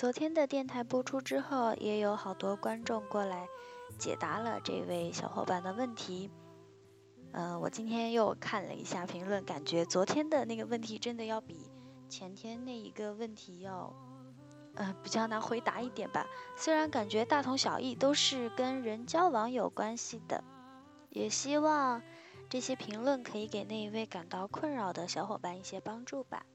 昨天的电台播出之后，也有好多观众过来解答了这位小伙伴的问题。嗯，我今天又看了一下评论，感觉昨天的那个问题真的要比前天那一个问题要，呃，比较难回答一点吧。虽然感觉大同小异，都是跟人交往有关系的，也希望这些评论可以给那一位感到困扰的小伙伴一些帮助吧。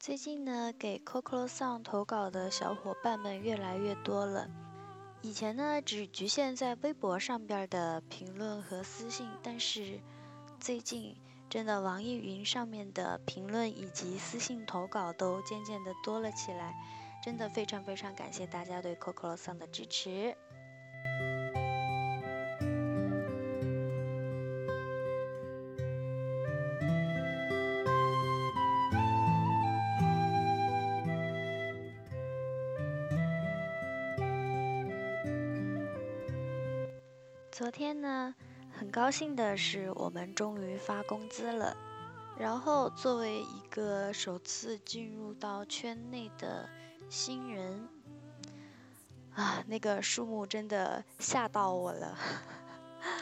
最近呢，给 Coco Song 投稿的小伙伴们越来越多了。以前呢，只局限在微博上边的评论和私信，但是最近真的网易云上面的评论以及私信投稿都渐渐的多了起来。真的非常非常感谢大家对 Coco Song 的支持。昨天呢，很高兴的是，我们终于发工资了。然后，作为一个首次进入到圈内的新人，啊，那个数目真的吓到我了，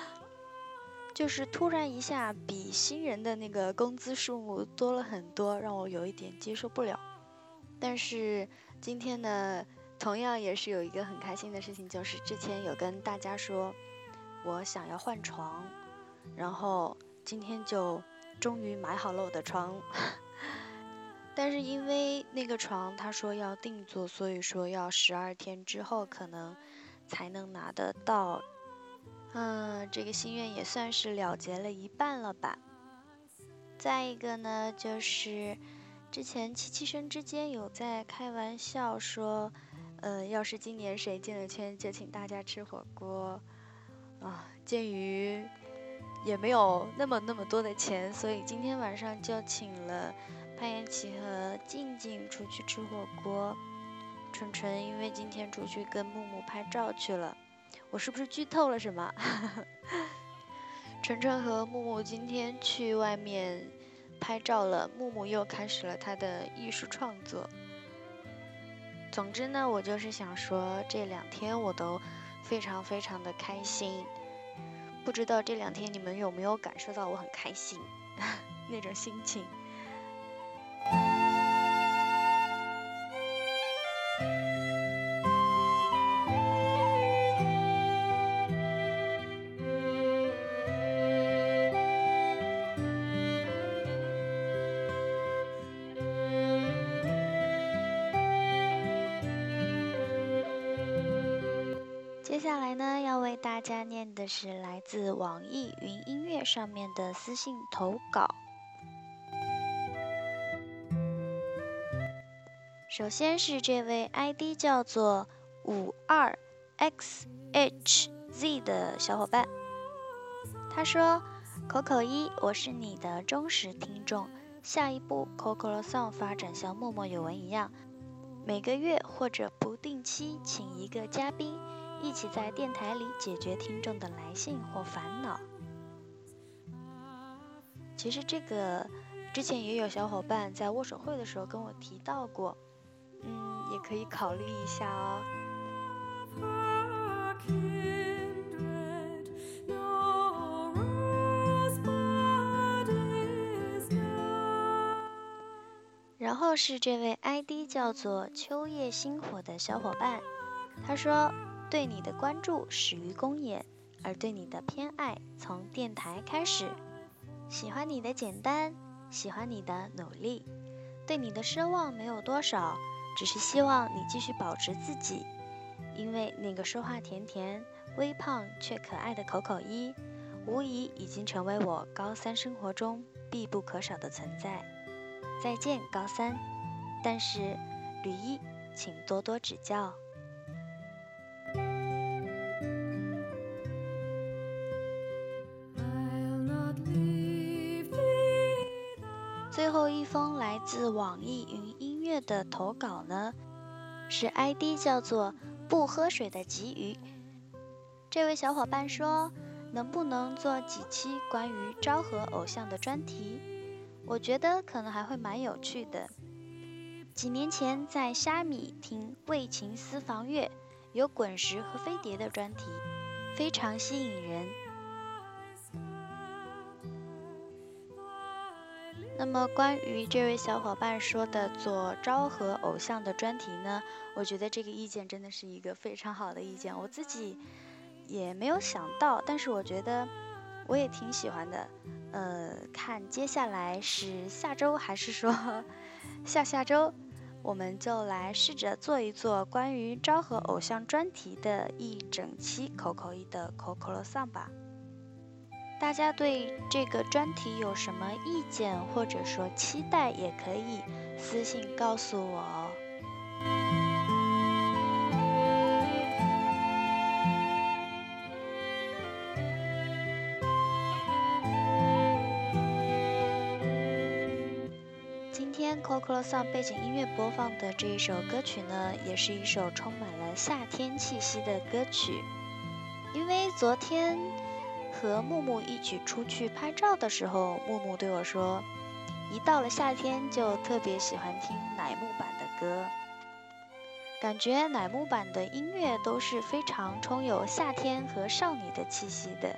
就是突然一下比新人的那个工资数目多了很多，让我有一点接受不了。但是今天呢，同样也是有一个很开心的事情，就是之前有跟大家说。我想要换床，然后今天就终于买好了我的床，但是因为那个床他说要定做，所以说要十二天之后可能才能拿得到。嗯，这个心愿也算是了结了一半了吧。再一个呢，就是之前七七生之间有在开玩笑说，呃，要是今年谁进了圈，就请大家吃火锅。啊，鉴于也没有那么那么多的钱，所以今天晚上就请了潘延琪和静静出去吃火锅。纯纯因为今天出去跟木木拍照去了，我是不是剧透了什么？纯纯和木木今天去外面拍照了，木木又开始了他的艺术创作。总之呢，我就是想说，这两天我都。非常非常的开心，不知道这两天你们有没有感受到我很开心 那种心情。接下来呢，要为大家念的是来自网易云音乐上面的私信投稿。首先是这位 ID 叫做五二 xhz 的小伙伴，他说：“口口一，我是你的忠实听众。下一步 Coco Song 发展像默默有闻一样，每个月或者不定期请一个嘉宾。”一起在电台里解决听众的来信或烦恼。其实这个之前也有小伙伴在握手会的时候跟我提到过，嗯，也可以考虑一下哦。然后是这位 ID 叫做秋叶星火的小伙伴，他说。对你的关注始于公演，而对你的偏爱从电台开始。喜欢你的简单，喜欢你的努力，对你的奢望没有多少，只是希望你继续保持自己。因为那个说话甜甜、微胖却可爱的口口一，无疑已经成为我高三生活中必不可少的存在。再见，高三。但是，吕一，请多多指教。网易云音乐的投稿呢，是 ID 叫做“不喝水的鲫鱼”。这位小伙伴说：“能不能做几期关于昭和偶像的专题？我觉得可能还会蛮有趣的。”几年前在虾米听《为情私房乐》，有滚石和飞碟的专题，非常吸引人。那么关于这位小伙伴说的做昭和偶像的专题呢？我觉得这个意见真的是一个非常好的意见，我自己也没有想到，但是我觉得我也挺喜欢的。呃，看接下来是下周还是说下下周？我们就来试着做一做关于昭和偶像专题的一整期口口一的口口罗桑吧。大家对这个专题有什么意见或者说期待，也可以私信告诉我哦。今天 c o c o Song 背景音乐播放的这一首歌曲呢，也是一首充满了夏天气息的歌曲。因为昨天和木木一起出去拍照的时候，木木对我说，一到了夏天就特别喜欢听乃木坂的歌，感觉乃木坂的音乐都是非常充有夏天和少女的气息的。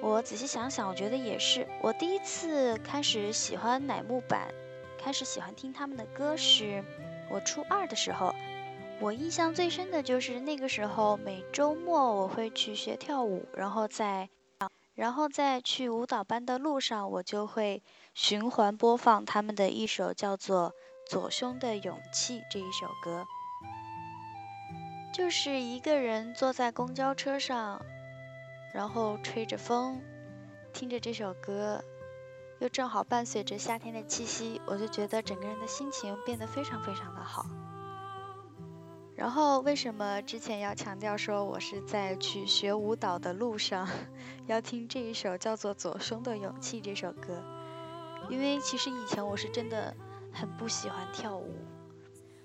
我仔细想想，我觉得也是。我第一次开始喜欢乃木坂。开始喜欢听他们的歌是我初二的时候，我印象最深的就是那个时候每周末我会去学跳舞，然后在，然后在去舞蹈班的路上，我就会循环播放他们的一首叫做《左胸的勇气》这一首歌，就是一个人坐在公交车上，然后吹着风，听着这首歌。又正好伴随着夏天的气息，我就觉得整个人的心情变得非常非常的好。然后为什么之前要强调说我是在去学舞蹈的路上要听这一首叫做《左胸的勇气》这首歌？因为其实以前我是真的很不喜欢跳舞，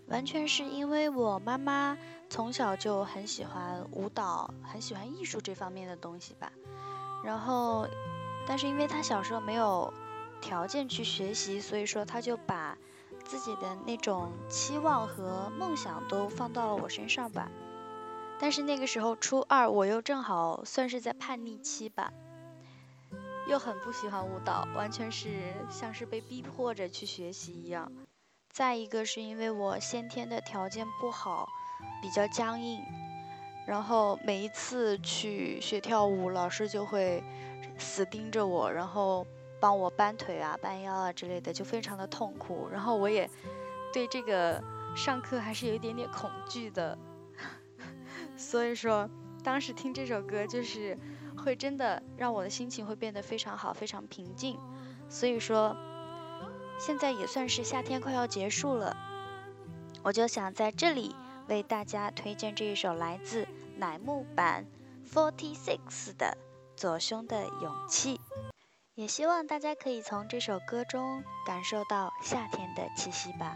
完全是因为我妈妈从小就很喜欢舞蹈，很喜欢艺术这方面的东西吧。然后，但是因为她小时候没有。条件去学习，所以说她就把自己的那种期望和梦想都放到了我身上吧。但是那个时候初二，我又正好算是在叛逆期吧，又很不喜欢舞蹈，完全是像是被逼迫着去学习一样。再一个是因为我先天的条件不好，比较僵硬，然后每一次去学跳舞，老师就会死盯着我，然后。帮我搬腿啊、搬腰啊之类的，就非常的痛苦。然后我也对这个上课还是有一点点恐惧的，所以说当时听这首歌就是会真的让我的心情会变得非常好、非常平静。所以说现在也算是夏天快要结束了，我就想在这里为大家推荐这一首来自乃木坂 Forty Six 的《左胸的勇气》。也希望大家可以从这首歌中感受到夏天的气息吧。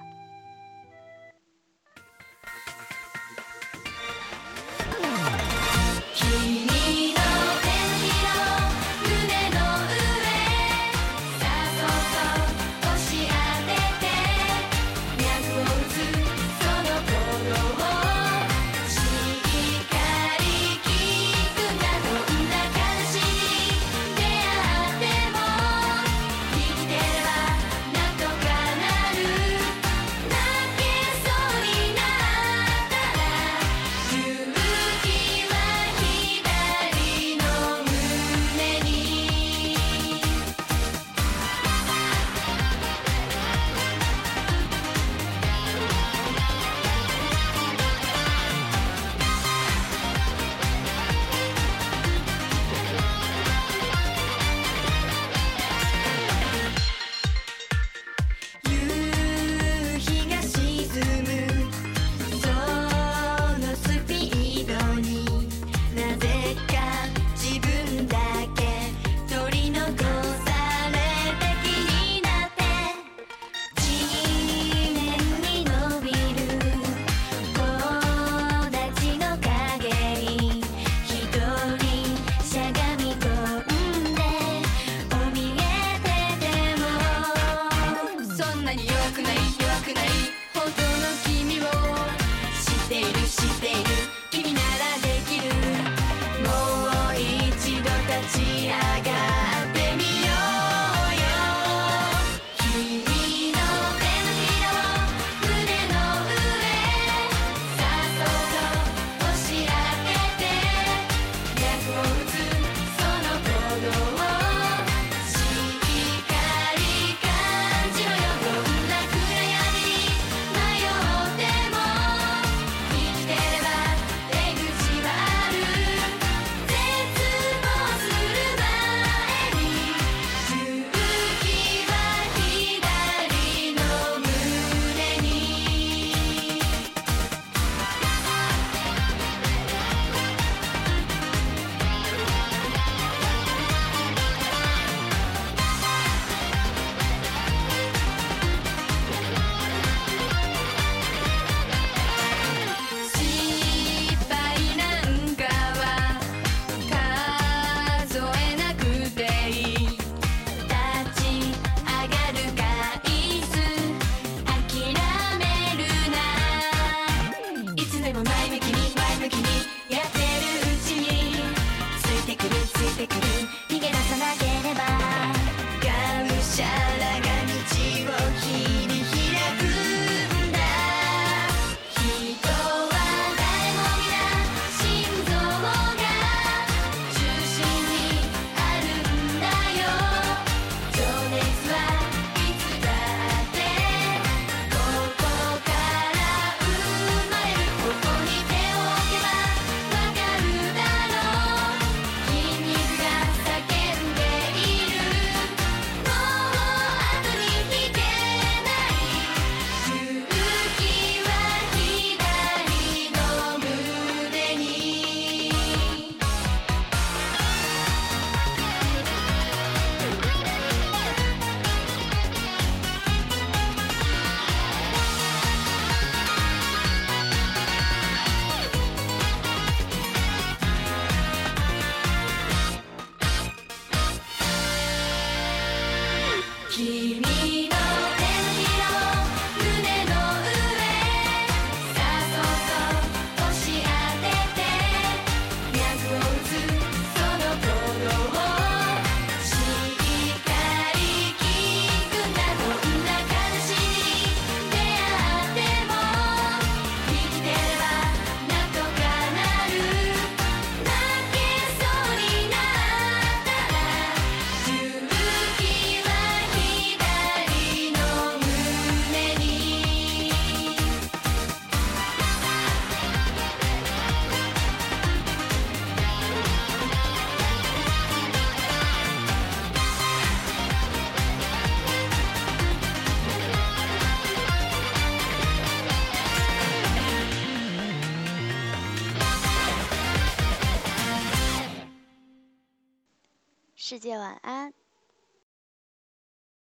界晚安。